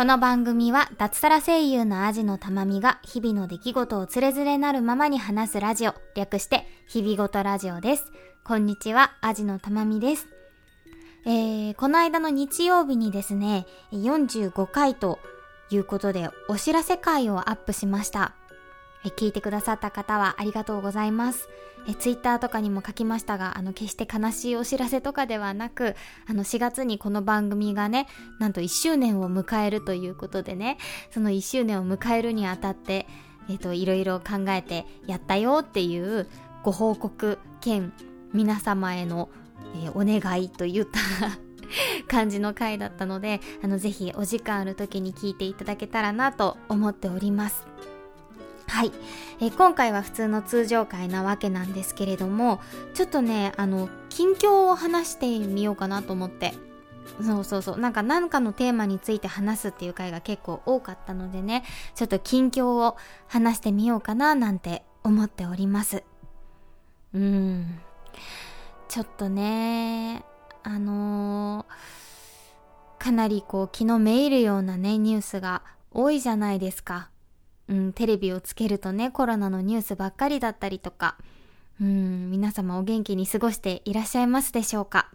この番組は脱サラ声優のアジのたまみが日々の出来事をつれづれなるままに話すラジオ、略して日々ごとラジオです。こんにちは、アジのたまみです。えー、この間の日曜日にですね、45回ということでお知らせ会をアップしました。聞いてくださった方はありがとうございます。え、ツイッターとかにも書きましたが、あの、決して悲しいお知らせとかではなく、あの、4月にこの番組がね、なんと1周年を迎えるということでね、その1周年を迎えるにあたって、えっ、と、いろいろ考えてやったよっていうご報告兼皆様への、え、お願いといった 感じの回だったので、あの、ぜひお時間ある時に聞いていただけたらなと思っております。はい、えー、今回は普通の通常回なわけなんですけれどもちょっとねあの近況を話してみようかなと思って。そうそうそう。なんか何かのテーマについて話すっていう回が結構多かったのでねちょっと近況を話してみようかななんて思っております。うん。ちょっとねあのー、かなりこう気のめいるようなねニュースが多いじゃないですか。うん、テレビをつけるとね、コロナのニュースばっかりだったりとか、うん、皆様お元気に過ごしていらっしゃいますでしょうか。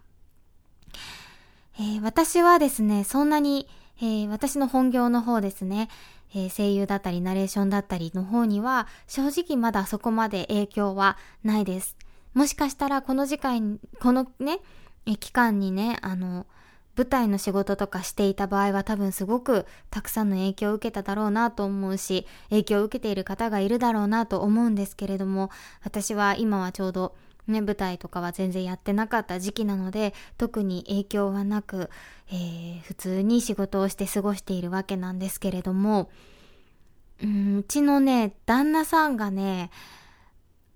えー、私はですね、そんなに、えー、私の本業の方ですね、えー、声優だったりナレーションだったりの方には、正直まだそこまで影響はないです。もしかしたらこの時間、このね、期間にね、あの、舞台の仕事とかしていた場合は多分すごくたくさんの影響を受けただろうなと思うし、影響を受けている方がいるだろうなと思うんですけれども、私は今はちょうどね、舞台とかは全然やってなかった時期なので、特に影響はなく、えー、普通に仕事をして過ごしているわけなんですけれども、うん、うちのね、旦那さんがね、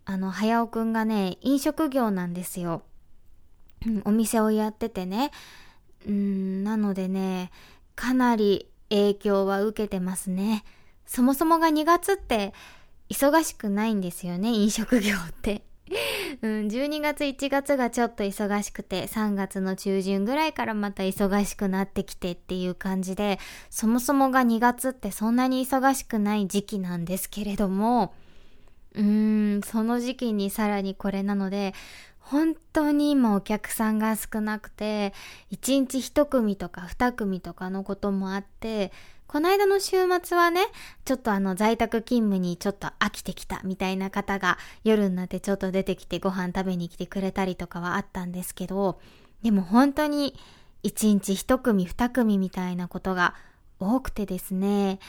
あの、早尾くんがね、飲食業なんですよ。お店をやっててね、うん、なのでね、かなり影響は受けてますね。そもそもが2月って忙しくないんですよね、飲食業って。うん、12月1月がちょっと忙しくて、3月の中旬ぐらいからまた忙しくなってきてっていう感じで、そもそもが2月ってそんなに忙しくない時期なんですけれども、うーん、その時期にさらにこれなので、本当に今お客さんが少なくて、1日1組とか2組とかのこともあって、この間の週末はね、ちょっとあの在宅勤務にちょっと飽きてきたみたいな方が夜になってちょっと出てきてご飯食べに来てくれたりとかはあったんですけど、でも本当に1日1組2組みたいなことが多くてですね、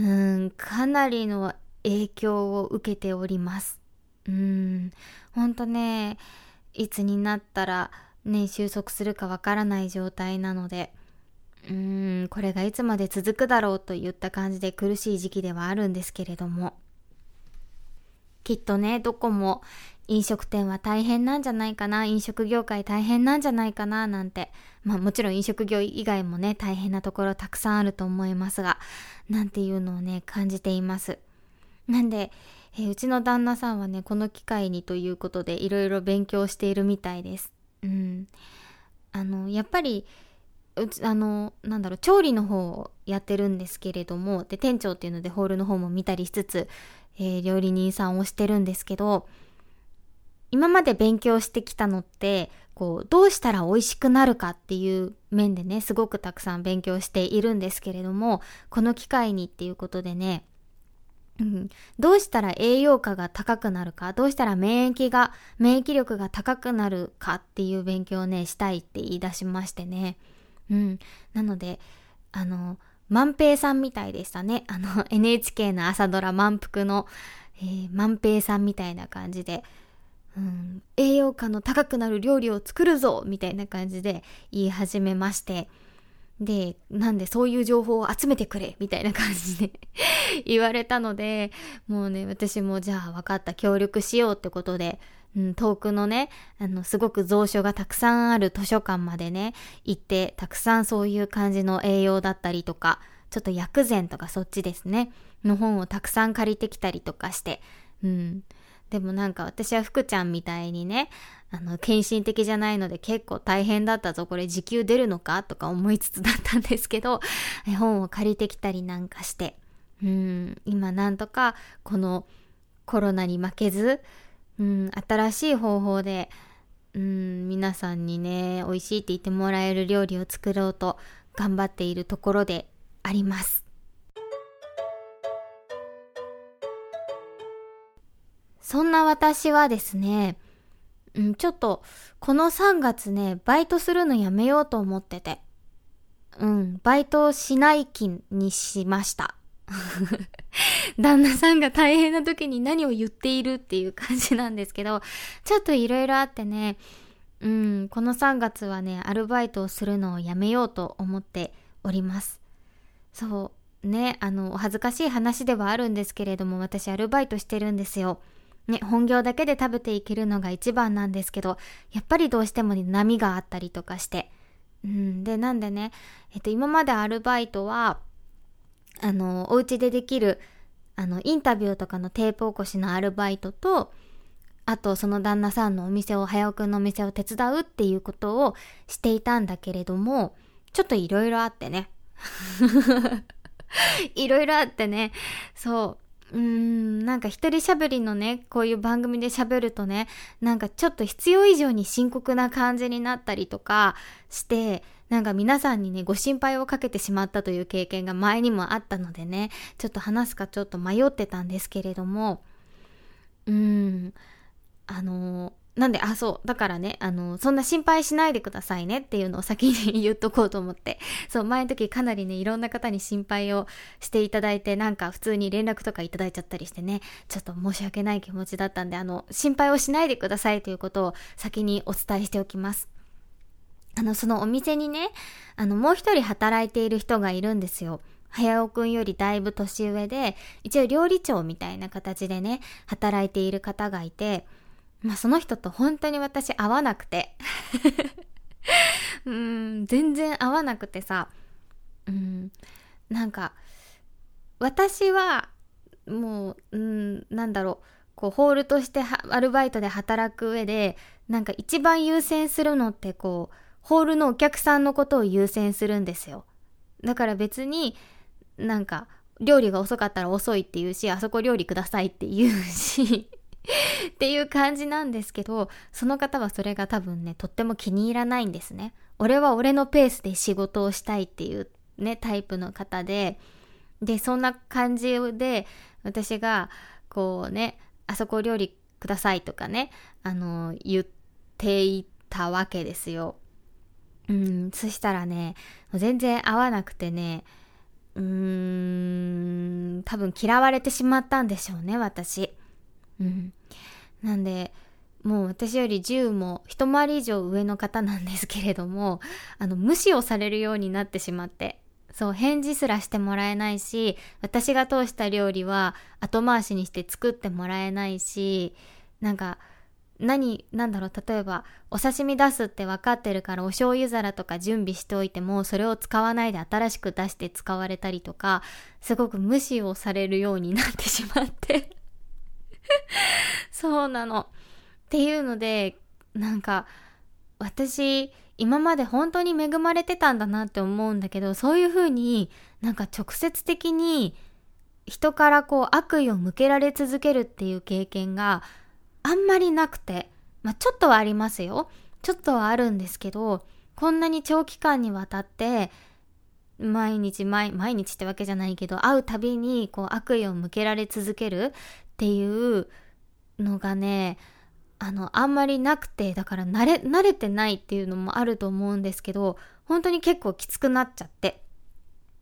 うん、かなりの影響を受けております。うん、ほんとね、いつになったらね、収束するかわからない状態なので、うーん、これがいつまで続くだろうといった感じで苦しい時期ではあるんですけれども、きっとね、どこも飲食店は大変なんじゃないかな、飲食業界大変なんじゃないかな、なんて。まあもちろん飲食業以外もね、大変なところたくさんあると思いますが、なんていうのをね、感じています。なんで、えー、うちの旦那さんはね、この機会にということでいろいろ勉強しているみたいです。うん。あの、やっぱり、うち、あの、なんだろう、調理の方をやってるんですけれども、で、店長っていうのでホールの方も見たりしつつ、えー、料理人さんをしてるんですけど、今まで勉強してきたのって、こう、どうしたら美味しくなるかっていう面でね、すごくたくさん勉強しているんですけれども、この機会にっていうことでね、うん、どうしたら栄養価が高くなるか、どうしたら免疫が、免疫力が高くなるかっていう勉強をね、したいって言い出しましてね。うん。なので、あの、万平さんみたいでしたね。あの、NHK の朝ドラ満腹の、えー、万平さんみたいな感じで、うん、栄養価の高くなる料理を作るぞみたいな感じで言い始めまして、で、なんでそういう情報を集めてくれみたいな感じで言われたので、もうね、私もじゃあ分かった協力しようってことで、うん、遠くのね、あの、すごく蔵書がたくさんある図書館までね、行って、たくさんそういう感じの栄養だったりとか、ちょっと薬膳とかそっちですね、の本をたくさん借りてきたりとかして、うん。でもなんか私は福ちゃんみたいにね、あの、献身的じゃないので結構大変だったぞ、これ時給出るのかとか思いつつだったんですけど、絵 本を借りてきたりなんかして、うん、今なんとかこのコロナに負けず、うん、新しい方法で、うん、皆さんにね、美味しいって言ってもらえる料理を作ろうと頑張っているところであります。そんな私はですね、うん、ちょっと、この3月ね、バイトするのやめようと思ってて。うん、バイトをしない気にしました。旦那さんが大変な時に何を言っているっていう感じなんですけど、ちょっといろいろあってね、うん、この3月はね、アルバイトをするのをやめようと思っております。そう、ね、あの、お恥ずかしい話ではあるんですけれども、私アルバイトしてるんですよ。ね、本業だけで食べていけるのが一番なんですけど、やっぱりどうしても、ね、波があったりとかして。うん、で、なんでね、えっと、今までアルバイトは、あの、お家でできる、あの、インタビューとかのテープ起こしのアルバイトと、あと、その旦那さんのお店を、早尾くんのお店を手伝うっていうことをしていたんだけれども、ちょっといろいろあってね。いろいろあってね、そうう。ーん、なんか一人喋りのね、こういう番組で喋るとね、なんかちょっと必要以上に深刻な感じになったりとかして、なんか皆さんにね、ご心配をかけてしまったという経験が前にもあったのでね、ちょっと話すかちょっと迷ってたんですけれども、うーん、あのなんで、あ、そう。だからね、あの、そんな心配しないでくださいねっていうのを先に言っとこうと思って。そう、前の時かなりね、いろんな方に心配をしていただいて、なんか普通に連絡とかいただいちゃったりしてね、ちょっと申し訳ない気持ちだったんで、あの、心配をしないでくださいということを先にお伝えしておきます。あの、そのお店にね、あの、もう一人働いている人がいるんですよ。早尾くんよりだいぶ年上で、一応料理長みたいな形でね、働いている方がいて、まあその人と本当に私合わなくて。うん、全然合わなくてさ、うん、なんか、私は、もう、うん、なんだろう、こう、ホールとしてアルバイトで働く上で、なんか一番優先するのってこう、ホールのお客さんのことを優先するんですよ。だから別になんか料理が遅かったら遅いって言うし、あそこ料理くださいって言うしっていう感じなんですけど、その方はそれが多分ね、とっても気に入らないんですね。俺は俺のペースで仕事をしたいっていうね、タイプの方で、で、そんな感じで、私が、こうね、あそこ料理くださいとかね、あの、言っていたわけですよ。うん、そしたらね、全然合わなくてね、うーん、多分嫌われてしまったんでしょうね、私。うん。なんで、もう私より10も一回り以上上の方なんですけれども、あの、無視をされるようになってしまって、そう、返事すらしてもらえないし、私が通した料理は後回しにして作ってもらえないし、なんか、何、なんだろう、例えば、お刺身出すって分かってるからお醤油皿とか準備しておいても、それを使わないで新しく出して使われたりとか、すごく無視をされるようになってしまってそうなの。っていうので、なんか、私、今まで本当に恵まれてたんだなって思うんだけど、そういう風になんか直接的に人からこう悪意を向けられ続けるっていう経験があんまりなくて、まあ、ちょっとはありますよ。ちょっとはあるんですけど、こんなに長期間にわたって、毎日毎、毎日ってわけじゃないけど、会うたびにこう悪意を向けられ続けるっていうのがね、あの、あんまりなくて、だから慣れ、慣れてないっていうのもあると思うんですけど、本当に結構きつくなっちゃって。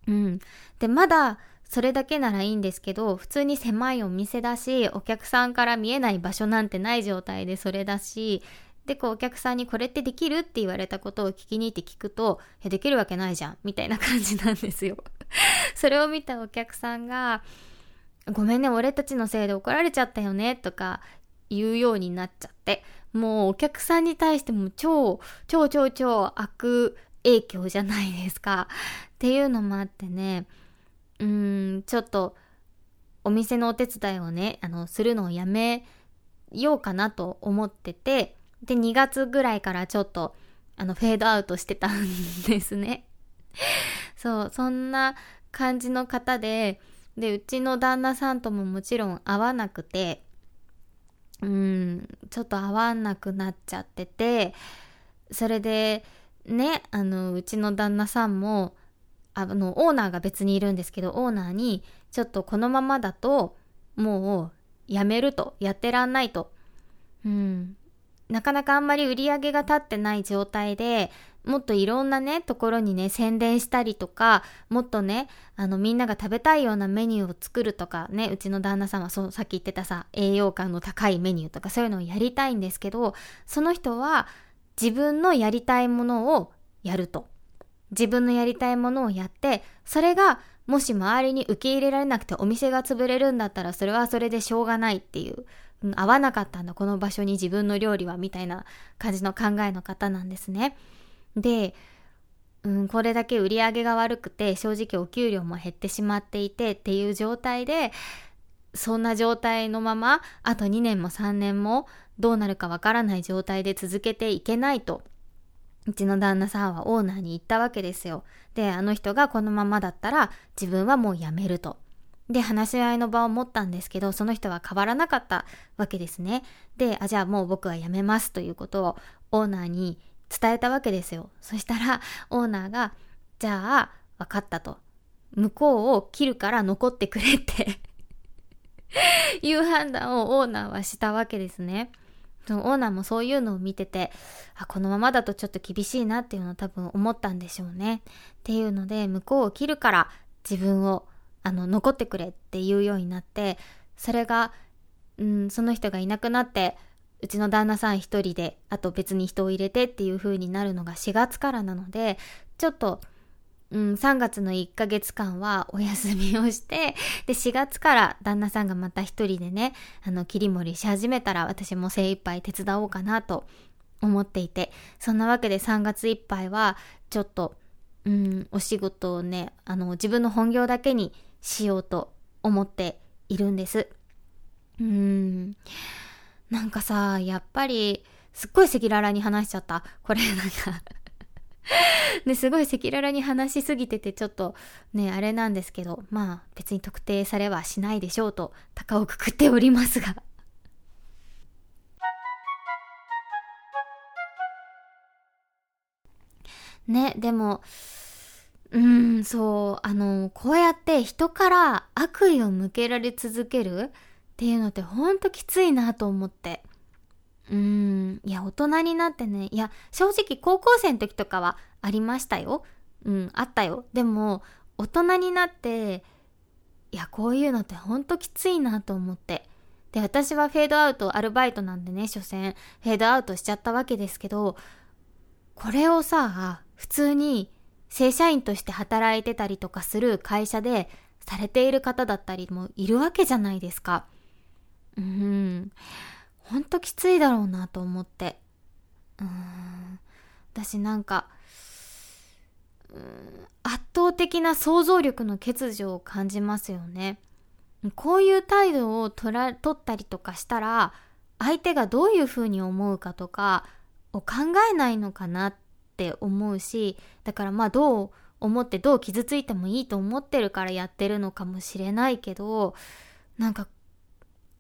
うん。で、まだ、それだけならいいんですけど、普通に狭いお店だし、お客さんから見えない場所なんてない状態でそれだし、で、こうお客さんにこれってできるって言われたことを聞きに行って聞くと、いや、できるわけないじゃん、みたいな感じなんですよ。それを見たお客さんが、ごめんね、俺たちのせいで怒られちゃったよね、とか言うようになっちゃって、もうお客さんに対しても超、超超超悪影響じゃないですか。っていうのもあってね、うーんちょっとお店のお手伝いをねあのするのをやめようかなと思ってて、で、2月ぐらいからちょっと、あの、フェードアウトしてたんですね。そう、そんな感じの方で、で、うちの旦那さんとももちろん会わなくて、うん、ちょっと会わなくなっちゃってて、それで、ね、あの、うちの旦那さんも、あの、オーナーが別にいるんですけど、オーナーに、ちょっとこのままだと、もう、やめると、やってらんないと。うん。なかなかあんまり売り上げが立ってない状態で、もっといろんなね、ところにね、宣伝したりとか、もっとね、あの、みんなが食べたいようなメニューを作るとかね、うちの旦那さんはそう、さっき言ってたさ、栄養価の高いメニューとかそういうのをやりたいんですけど、その人は自分のやりたいものをやると。自分のやりたいものをやって、それがもし周りに受け入れられなくてお店が潰れるんだったらそれはそれでしょうがないっていう、合わなかったんだこの場所に自分の料理はみたいな感じの考えの方なんですね。で、うん、これだけ売り上げが悪くて正直お給料も減ってしまっていてっていう状態でそんな状態のままあと2年も3年もどうなるかわからない状態で続けていけないとうちの旦那さんはオーナーに言ったわけですよ。で、あの人がこのままだったら自分はもう辞めると。で、話し合いの場を持ったんですけど、その人は変わらなかったわけですね。で、あ、じゃあもう僕は辞めますということをオーナーに伝えたわけですよ。そしたら、オーナーが、じゃあ、分かったと。向こうを切るから残ってくれって いう判断をオーナーはしたわけですね。そのオーナーもそういうのを見てて、あ、このままだとちょっと厳しいなっていうのを多分思ったんでしょうね。っていうので、向こうを切るから自分を、あの、残ってくれっていうようになって、それが、うん、その人がいなくなって、うちの旦那さん一人で、あと別に人を入れてっていう風になるのが4月からなので、ちょっと、うん、3月の1ヶ月間はお休みをして、で、4月から旦那さんがまた一人でね、あの、切り盛りし始めたら私も精一杯手伝おうかなと思っていて、そんなわけで3月いっぱいは、ちょっと、うん、お仕事をね、あの、自分の本業だけにしようと思っているんです。うん。なんかさ、やっぱり、すっごい赤裸々に話しちゃった。これなんか ね、すごい赤裸々に話しすぎててちょっとね、あれなんですけど、まあ別に特定されはしないでしょうと、高をくくっておりますがね、でも、うん、そう、あの、こうやって人から悪意を向けられ続けるっていうのってほんときついなと思って。うーん、いや、大人になってね、いや、正直高校生の時とかはありましたよ。うん、あったよ。でも、大人になって、いや、こういうのってほんときついなと思って。で、私はフェードアウト、アルバイトなんでね、所詮、フェードアウトしちゃったわけですけど、これをさ、普通に正社員として働いてたりとかする会社でされている方だったりもいるわけじゃないですか。うん。ほんときついだろうなと思って。うん。私なんか、圧倒的な想像力の欠如を感じますよね。こういう態度を取ら取ったりとかしたら、相手がどういうふうに思うかとかを考えないのかなって思うし、だからまあどう思ってどう傷ついてもいいと思ってるからやってるのかもしれないけど、なんか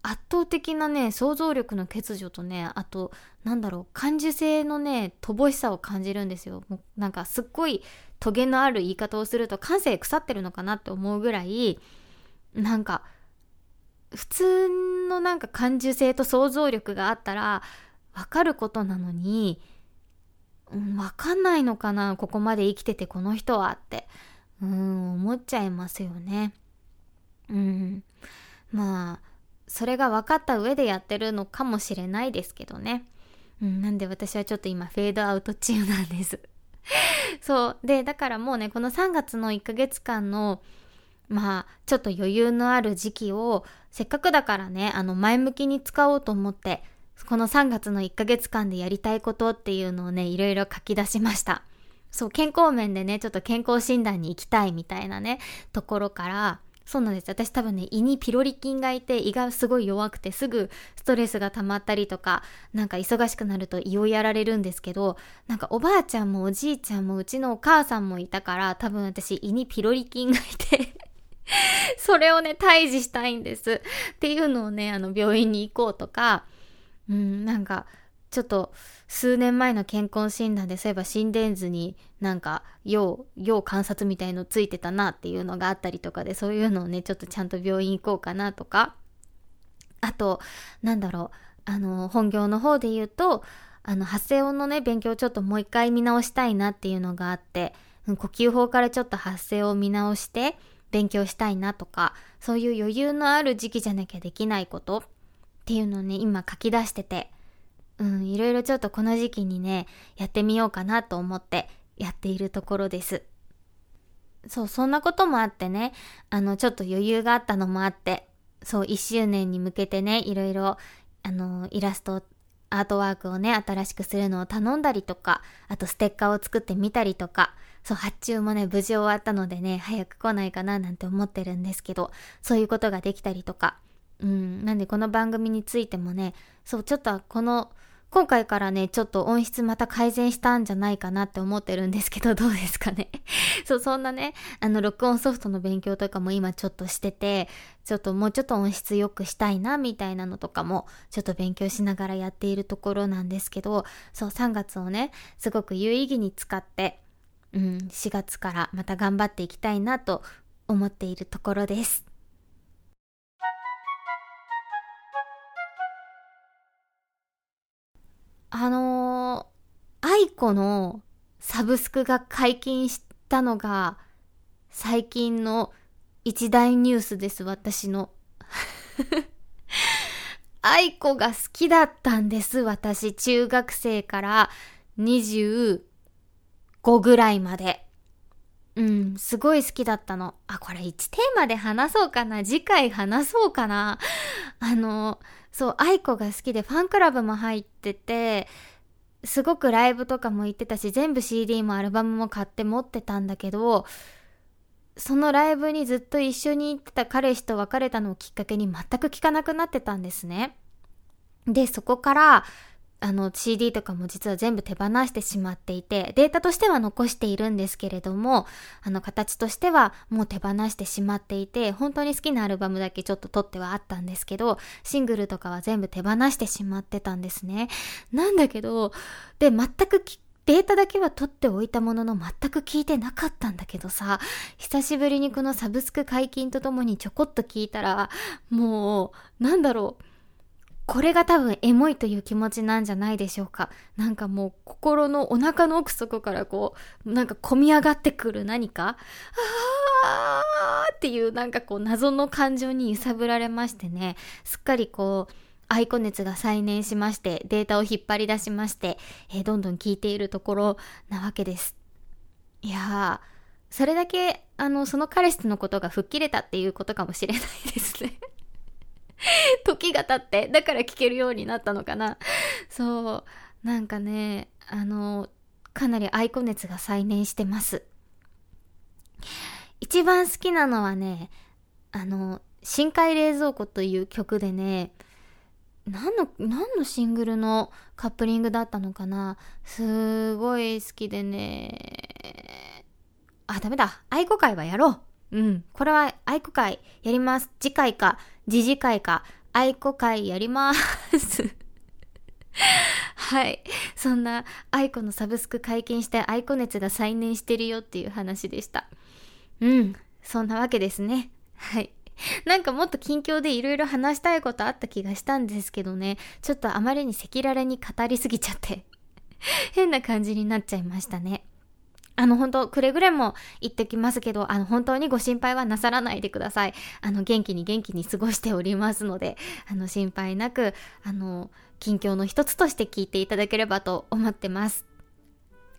圧倒的なね、想像力の欠如とね、あと、なんだろう、感受性のね、乏しさを感じるんですよ。もうなんかすっごいトゲのある言い方をすると感性腐ってるのかなって思うぐらい、なんか、普通のなんか感受性と想像力があったら、わかることなのに、うん、わかんないのかな、ここまで生きててこの人はって、うん、思っちゃいますよね。うん。まあ、それが分かった上でやってるのかもしれないですけどね。うん、なんで私はちょっと今フェードアウト中なんです そう。で、だからもうね、この3月の1ヶ月間の、まあ、ちょっと余裕のある時期を、せっかくだからね、あの、前向きに使おうと思って、この3月の1ヶ月間でやりたいことっていうのをね、いろいろ書き出しました。そう、健康面でね、ちょっと健康診断に行きたいみたいなね、ところから、そうなんです。私多分ね、胃にピロリ菌がいて、胃がすごい弱くて、すぐストレスが溜まったりとか、なんか忙しくなると胃をやられるんですけど、なんかおばあちゃんもおじいちゃんもうちのお母さんもいたから、多分私胃にピロリ菌がいて それをね、退治したいんです。っていうのをね、あの、病院に行こうとか、うん、なんか、ちょっと数年前の健康診断でそういえば心電図になんか要要観察みたいのついてたなっていうのがあったりとかでそういうのをねちょっとちゃんと病院行こうかなとか。あとなんだろう。あの本業の方で言うとあの発声音のね勉強ちょっともう一回見直したいなっていうのがあって呼吸法からちょっと発声を見直して勉強したいなとかそういう余裕のある時期じゃなきゃできないことっていうのをね今書き出しててうん、いろいろちょっとこの時期にね、やってみようかなと思ってやっているところです。そう、そんなこともあってね、あの、ちょっと余裕があったのもあって、そう、1周年に向けてね、いろいろ、あの、イラスト、アートワークをね、新しくするのを頼んだりとか、あとステッカーを作ってみたりとか、そう、発注もね、無事終わったのでね、早く来ないかななんて思ってるんですけど、そういうことができたりとか、うん、なんでこの番組についてもね、そう、ちょっとこの、今回からね、ちょっと音質また改善したんじゃないかなって思ってるんですけど、どうですかね。そう、そんなね、あの、録音ソフトの勉強とかも今ちょっとしてて、ちょっともうちょっと音質良くしたいな、みたいなのとかも、ちょっと勉強しながらやっているところなんですけど、そう、3月をね、すごく有意義に使って、うん、4月からまた頑張っていきたいなと思っているところです。ー、愛子のサブスクが解禁したのが、最近の一大ニュースです、私の。愛子が好きだったんです、私。中学生から25ぐらいまで。うん、すごい好きだったの。あ、これ1テーマで話そうかな。次回話そうかな。あの、そう、愛子が好きでファンクラブも入ってて、すごくライブとかも行ってたし、全部 CD もアルバムも買って持ってたんだけど、そのライブにずっと一緒に行ってた彼氏と別れたのをきっかけに全く聞かなくなってたんですね。で、そこからあの CD とかも実は全部手放してしまっていて、データとしては残しているんですけれども、あの形としてはもう手放してしまっていて、本当に好きなアルバムだけちょっと撮ってはあったんですけど、シングルとかは全部手放してしまってたんですね。なんだけど、で、全くデータだけは取っておいたものの全く聞いてなかったんだけどさ、久しぶりにこのサブスク解禁とともにちょこっと聞いたら、もう、なんだろう、これが多分エモいという気持ちなんじゃないでしょうか。なんかもう心のお腹の奥底からこう、なんか込み上がってくる何か、あーっていうなんかこう謎の感情に揺さぶられましてね、すっかりこう、アイコ熱が再燃しまして、データを引っ張り出しまして、えー、どんどん聞いているところなわけです。いやー、それだけ、あの、その彼氏のことが吹っ切れたっていうことかもしれないですね。時が経って、だから聞けるようになったのかな。そう。なんかね、あの、かなりアイコ熱が再燃してます。一番好きなのはね、あの、深海冷蔵庫という曲でね、何の、何のシングルのカップリングだったのかなすごい好きでね。あ、ダメだ。愛子会はやろう。うん。これは愛子会やります。次回か、次次回か、愛子会やります。はい。そんな愛子のサブスク解禁して愛子熱が再燃してるよっていう話でした。うん。そんなわけですね。はい。なんかもっと近況でいろいろ話したいことあった気がしたんですけどね。ちょっとあまりに赤裸々に語りすぎちゃって 変な感じになっちゃいましたね。あの、本当くれぐれも言ってきますけど、あの、本当にご心配はなさらないでください。あの、元気に元気に過ごしておりますので、あの、心配なく、あの、近況の一つとして聞いていただければと思ってます。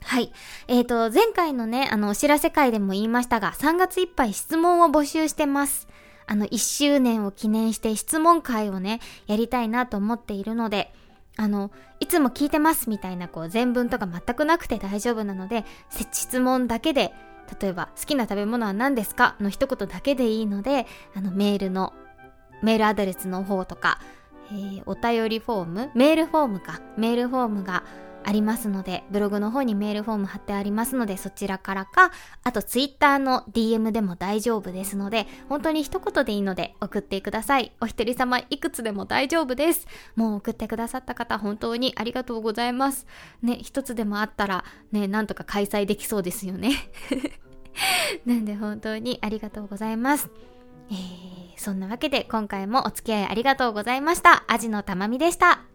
はい。えっ、ー、と、前回のね、あの、お知らせ会でも言いましたが、3月いっぱい質問を募集してます。あの、1周年を記念して質問会をね、やりたいなと思っているので、あの、いつも聞いてますみたいなこう全文とか全くなくて大丈夫なので、質問だけで例えば好きな食べ物は何ですか？の一言だけでいいのであのメールのメールアドレスの方とか、えー、お便りフォーム？メールフォームか。メールフォームがありますので、ブログの方にメールフォーム貼ってありますので、そちらからか、あとツイッターの DM でも大丈夫ですので、本当に一言でいいので送ってください。お一人様いくつでも大丈夫です。もう送ってくださった方、本当にありがとうございます。ね、一つでもあったら、ね、なんとか開催できそうですよね。なんで本当にありがとうございます。えー、そんなわけで今回もお付き合いありがとうございました。アジのたまみでした。